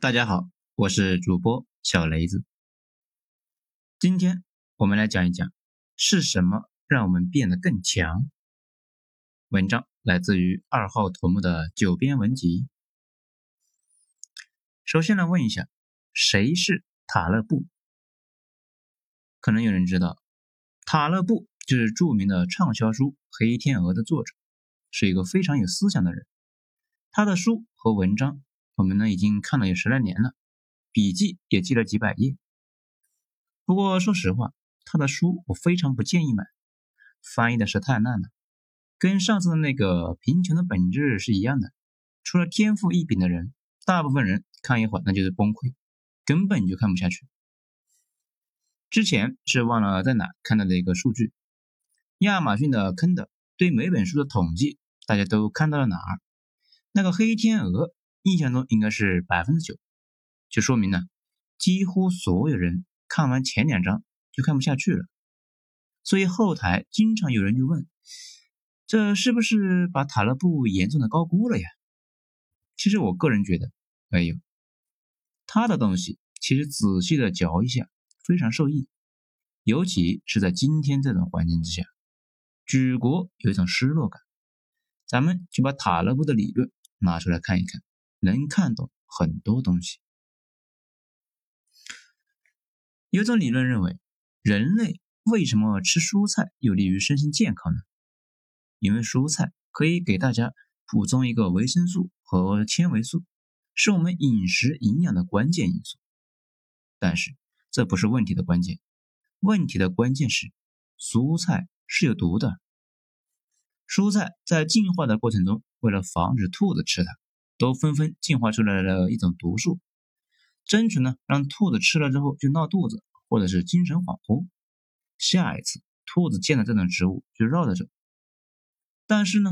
大家好，我是主播小雷子。今天我们来讲一讲是什么让我们变得更强。文章来自于二号头目的九编文集。首先来问一下，谁是塔勒布？可能有人知道，塔勒布就是著名的畅销书《黑天鹅》的作者，是一个非常有思想的人。他的书和文章。我们呢已经看了有十来年了，笔记也记了几百页。不过说实话，他的书我非常不建议买，翻译的是太烂了，跟上次的那个《贫穷的本质》是一样的。除了天赋异禀的人，大部分人看一会儿那就是崩溃，根本就看不下去。之前是忘了在哪看到的一个数据，亚马逊的坑的对每本书的统计，大家都看到了哪儿？那个黑天鹅。印象中应该是百分之九，就说明呢，几乎所有人看完前两章就看不下去了。所以后台经常有人就问，这是不是把塔勒布严重的高估了呀？其实我个人觉得没有，他的东西其实仔细的嚼一下非常受益，尤其是在今天这种环境之下，举国有一种失落感。咱们就把塔勒布的理论拿出来看一看。能看懂很多东西。有种理论认为，人类为什么吃蔬菜有利于身心健康呢？因为蔬菜可以给大家补充一个维生素和纤维素，是我们饮食营养的关键因素。但是这不是问题的关键，问题的关键是蔬菜是有毒的。蔬菜在进化的过程中，为了防止兔子吃它。都纷纷进化出来了一种毒素，争取呢让兔子吃了之后就闹肚子，或者是精神恍惚。下一次兔子见了这种植物就绕着走。但是呢，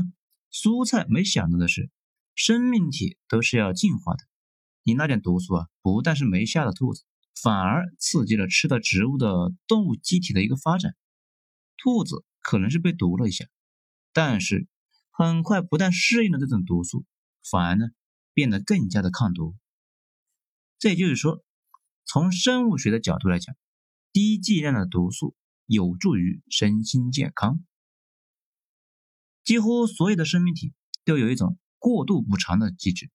蔬菜没想到的是，生命体都是要进化的。你那点毒素啊，不但是没吓到兔子，反而刺激了吃的植物的动物机体的一个发展。兔子可能是被毒了一下，但是很快不但适应了这种毒素。反而呢，变得更加的抗毒。这也就是说，从生物学的角度来讲，低剂量的毒素有助于身心健康。几乎所有的生命体都有一种过度补偿的机制。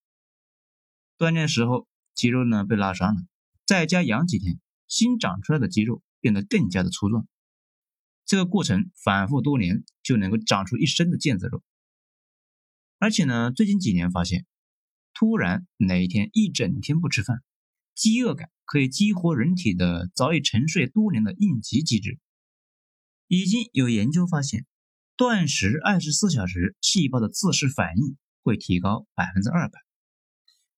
锻炼时候肌肉呢被拉伤了，在家养几天，新长出来的肌肉变得更加的粗壮。这个过程反复多年，就能够长出一身的腱子肉。而且呢，最近几年发现，突然哪一天一整天不吃饭，饥饿感可以激活人体的早已沉睡多年的应急机制。已经有研究发现，断食二十四小时，细胞的自噬反应会提高百分之二百。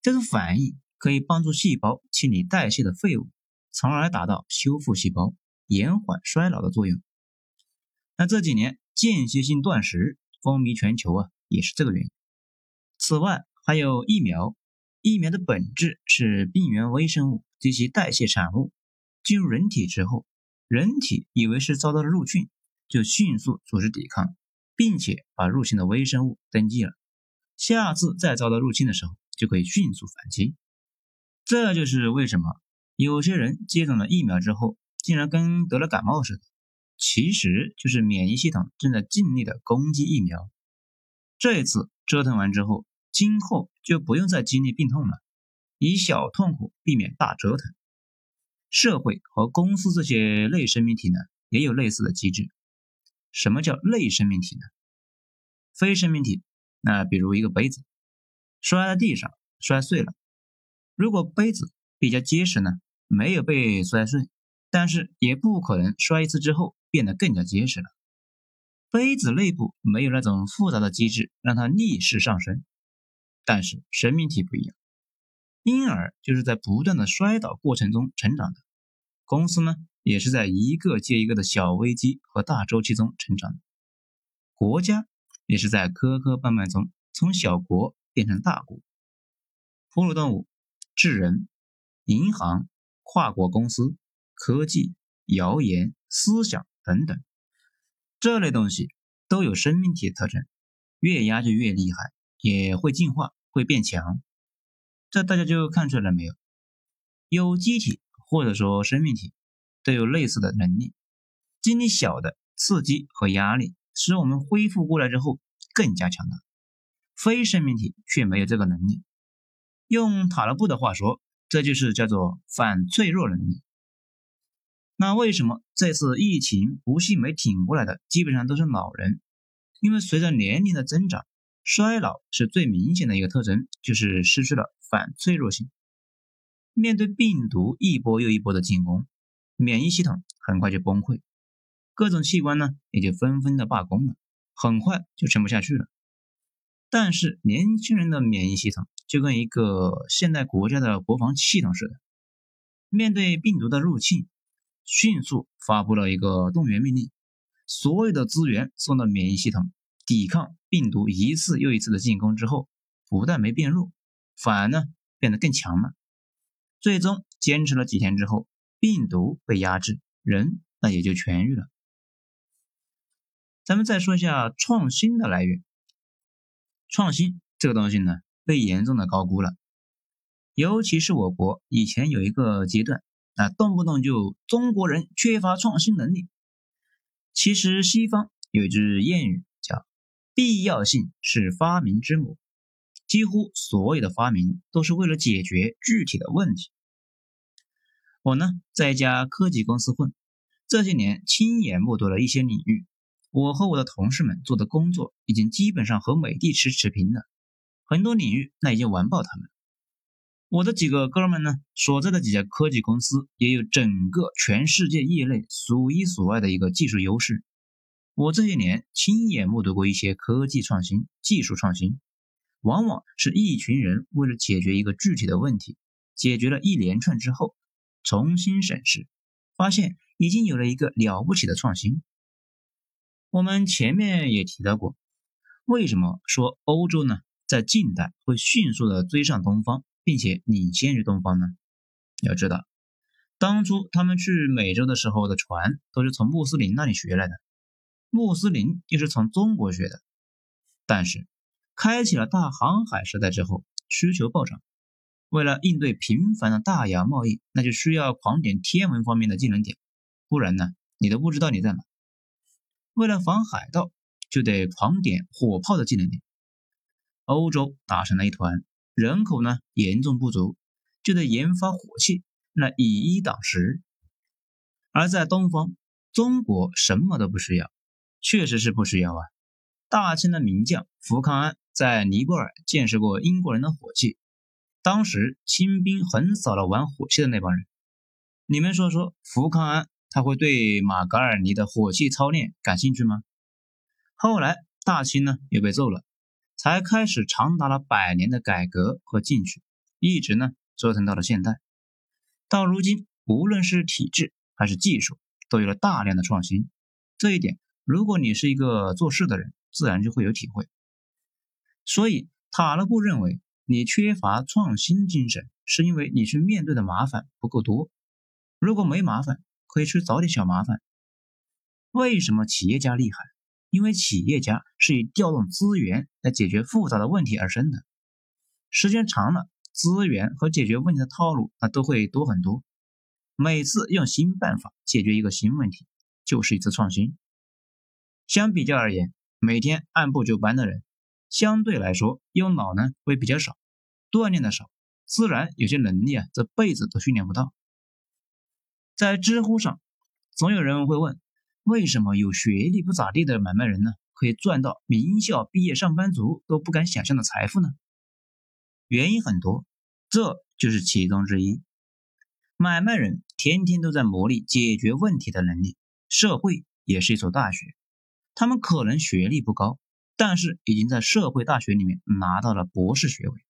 这种反应可以帮助细胞清理代谢的废物，从而达到修复细胞、延缓衰老的作用。那这几年间歇性断食风靡全球啊。也是这个原因。此外，还有疫苗。疫苗的本质是病原微生物及其代谢产物进入人体之后，人体以为是遭到了入侵，就迅速组织抵抗，并且把入侵的微生物登记了。下次再遭到入侵的时候，就可以迅速反击。这就是为什么有些人接种了疫苗之后，竟然跟得了感冒似的，其实就是免疫系统正在尽力的攻击疫苗。这一次折腾完之后，今后就不用再经历病痛了，以小痛苦避免大折腾。社会和公司这些类生命体呢，也有类似的机制。什么叫类生命体呢？非生命体，那比如一个杯子摔在地上摔碎了，如果杯子比较结实呢，没有被摔碎，但是也不可能摔一次之后变得更加结实了。杯子内部没有那种复杂的机制让它逆势上升，但是生命体不一样，婴儿就是在不断的摔倒过程中成长的，公司呢也是在一个接一个的小危机和大周期中成长的，国家也是在磕磕绊绊中从小国变成大国，哺乳动物、智人、银行、跨国公司、科技、谣言、思想等等。这类东西都有生命体特征，越压就越厉害，也会进化，会变强。这大家就看出来了没有？有机体或者说生命体都有类似的能力，经历小的刺激和压力，使我们恢复过来之后更加强大。非生命体却没有这个能力。用塔勒布的话说，这就是叫做反脆弱能力。那为什么这次疫情不幸没挺过来的，基本上都是老人？因为随着年龄的增长，衰老是最明显的一个特征，就是失去了反脆弱性。面对病毒一波又一波的进攻，免疫系统很快就崩溃，各种器官呢也就纷纷的罢工了，很快就撑不下去了。但是年轻人的免疫系统就跟一个现代国家的国防系统似的，面对病毒的入侵。迅速发布了一个动员命令，所有的资源送到免疫系统，抵抗病毒一次又一次的进攻之后，不但没变弱，反而呢变得更强了。最终坚持了几天之后，病毒被压制，人那也就痊愈了。咱们再说一下创新的来源，创新这个东西呢被严重的高估了，尤其是我国以前有一个阶段。啊，动不动就中国人缺乏创新能力。其实西方有一句谚语“必要性是发明之母”，几乎所有的发明都是为了解决具体的问题。我呢，在一家科技公司混，这些年亲眼目睹了一些领域，我和我的同事们做的工作已经基本上和美的持持平了，很多领域那已经完爆他们。我的几个哥们呢，所在的几家科技公司也有整个全世界业内数一数二的一个技术优势。我这些年亲眼目睹过一些科技创新、技术创新，往往是一群人为了解决一个具体的问题，解决了一连串之后，重新审视，发现已经有了一个了不起的创新。我们前面也提到过，为什么说欧洲呢，在近代会迅速的追上东方？并且领先于东方呢？要知道，当初他们去美洲的时候的船都是从穆斯林那里学来的，穆斯林又是从中国学的。但是，开启了大航海时代之后，需求暴涨，为了应对频繁的大洋贸易，那就需要狂点天文方面的技能点，不然呢，你都不知道你在哪。为了防海盗，就得狂点火炮的技能点。欧洲打成了一团。人口呢严重不足，就得研发火器来以一挡十。而在东方，中国什么都不需要，确实是不需要啊。大清的名将福康安在尼泊尔见识过英国人的火器，当时清兵横扫了玩火器的那帮人。你们说说，福康安他会对马格尔尼的火器操练感兴趣吗？后来大清呢又被揍了。才开始长达了百年的改革和进取，一直呢折腾到了现代。到如今，无论是体制还是技术，都有了大量的创新。这一点，如果你是一个做事的人，自然就会有体会。所以，塔勒布认为，你缺乏创新精神，是因为你去面对的麻烦不够多。如果没麻烦，可以去找点小麻烦。为什么企业家厉害？因为企业家是以调动资源来解决复杂的问题而生的，时间长了，资源和解决问题的套路那都会多很多。每次用新办法解决一个新问题，就是一次创新。相比较而言，每天按部就班的人，相对来说用脑呢会比较少，锻炼的少，自然有些能力啊这辈子都训练不到。在知乎上，总有人会问。为什么有学历不咋地的买卖人呢，可以赚到名校毕业上班族都不敢想象的财富呢？原因很多，这就是其中之一。买卖人天天都在磨砺解决问题的能力，社会也是一所大学，他们可能学历不高，但是已经在社会大学里面拿到了博士学位。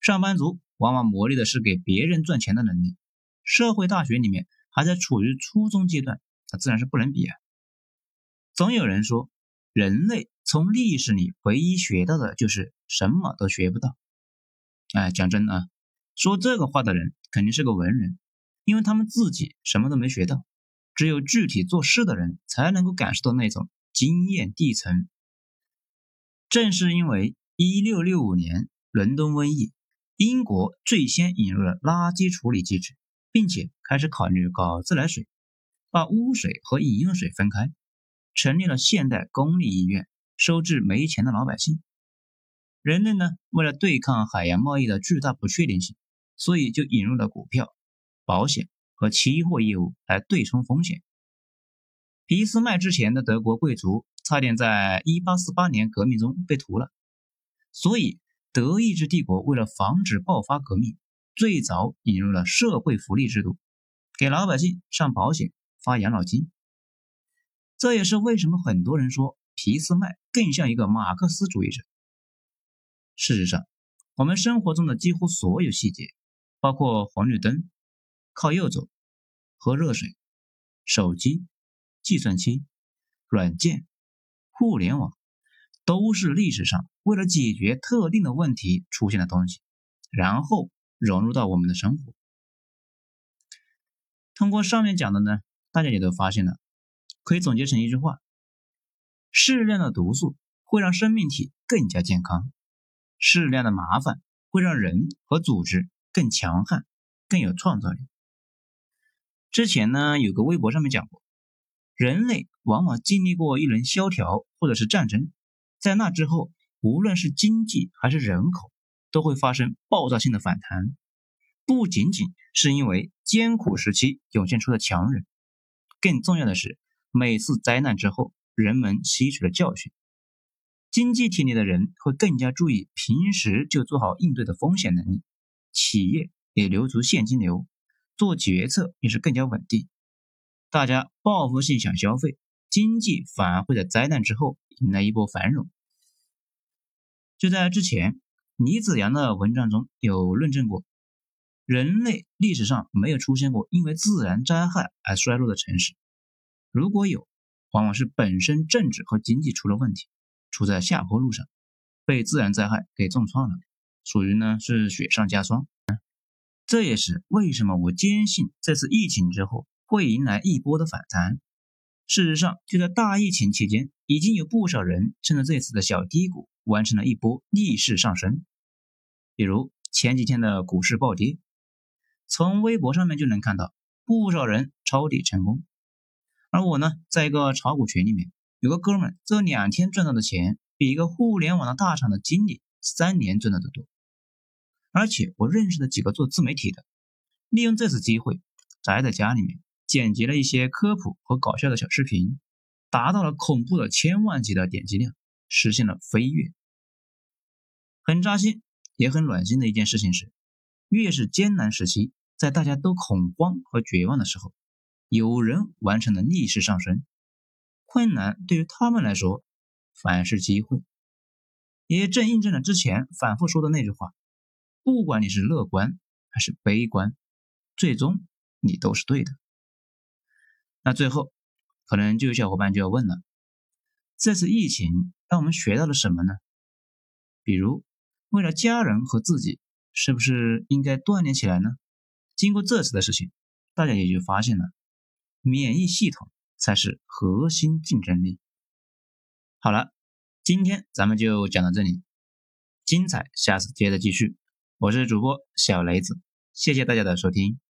上班族往往磨砺的是给别人赚钱的能力，社会大学里面还在处于初中阶段。那自然是不能比啊！总有人说，人类从历史里唯一学到的就是什么都学不到。哎，讲真啊，说这个话的人肯定是个文人，因为他们自己什么都没学到。只有具体做事的人才能够感受到那种经验递层。正是因为一六六五年伦敦瘟疫，英国最先引入了垃圾处理机制，并且开始考虑搞自来水，把污水和饮用水分开，成立了现代公立医院，收治没钱的老百姓。人类呢，为了对抗海洋贸易的巨大不确定性，所以就引入了股票、保险和期货业务来对冲风险。俾斯麦之前的德国贵族差点在1848年革命中被屠了，所以。德意志帝国为了防止爆发革命，最早引入了社会福利制度，给老百姓上保险、发养老金。这也是为什么很多人说俾斯麦更像一个马克思主义者。事实上，我们生活中的几乎所有细节，包括红绿灯、靠右走、喝热水、手机、计算机、软件、互联网。都是历史上为了解决特定的问题出现的东西，然后融入到我们的生活。通过上面讲的呢，大家也都发现了，可以总结成一句话：适量的毒素会让生命体更加健康，适量的麻烦会让人和组织更强悍、更有创造力。之前呢，有个微博上面讲过，人类往往经历过一轮萧条或者是战争。在那之后，无论是经济还是人口，都会发生爆炸性的反弹。不仅仅是因为艰苦时期涌现出的强人，更重要的是，每次灾难之后，人们吸取了教训。经济体里的人会更加注意平时就做好应对的风险能力，企业也留足现金流，做决策也是更加稳定。大家报复性想消费，经济反而会在灾难之后。迎来一波繁荣。就在之前，李子阳的文章中有论证过，人类历史上没有出现过因为自然灾害而衰落的城市。如果有，往往是本身政治和经济出了问题，处在下坡路上，被自然灾害给重创了，属于呢是雪上加霜。这也是为什么我坚信这次疫情之后会迎来一波的反弹。事实上，就在大疫情期间，已经有不少人趁着这次的小低谷，完成了一波逆势上升。比如前几天的股市暴跌，从微博上面就能看到不少人抄底成功。而我呢，在一个炒股群里面，有个哥们这两天赚到的钱，比一个互联网的大厂的经理三年赚到的多。而且我认识的几个做自媒体的，利用这次机会宅在家里面。剪辑了一些科普和搞笑的小视频，达到了恐怖的千万级的点击量，实现了飞跃。很扎心也很暖心的一件事情是，越是艰难时期，在大家都恐慌和绝望的时候，有人完成了逆势上升。困难对于他们来说，反而是机会。也正印证了之前反复说的那句话：不管你是乐观还是悲观，最终你都是对的。那最后，可能就有小伙伴就要问了：这次疫情让我们学到了什么呢？比如，为了家人和自己，是不是应该锻炼起来呢？经过这次的事情，大家也就发现了，免疫系统才是核心竞争力。好了，今天咱们就讲到这里，精彩下次接着继续。我是主播小雷子，谢谢大家的收听。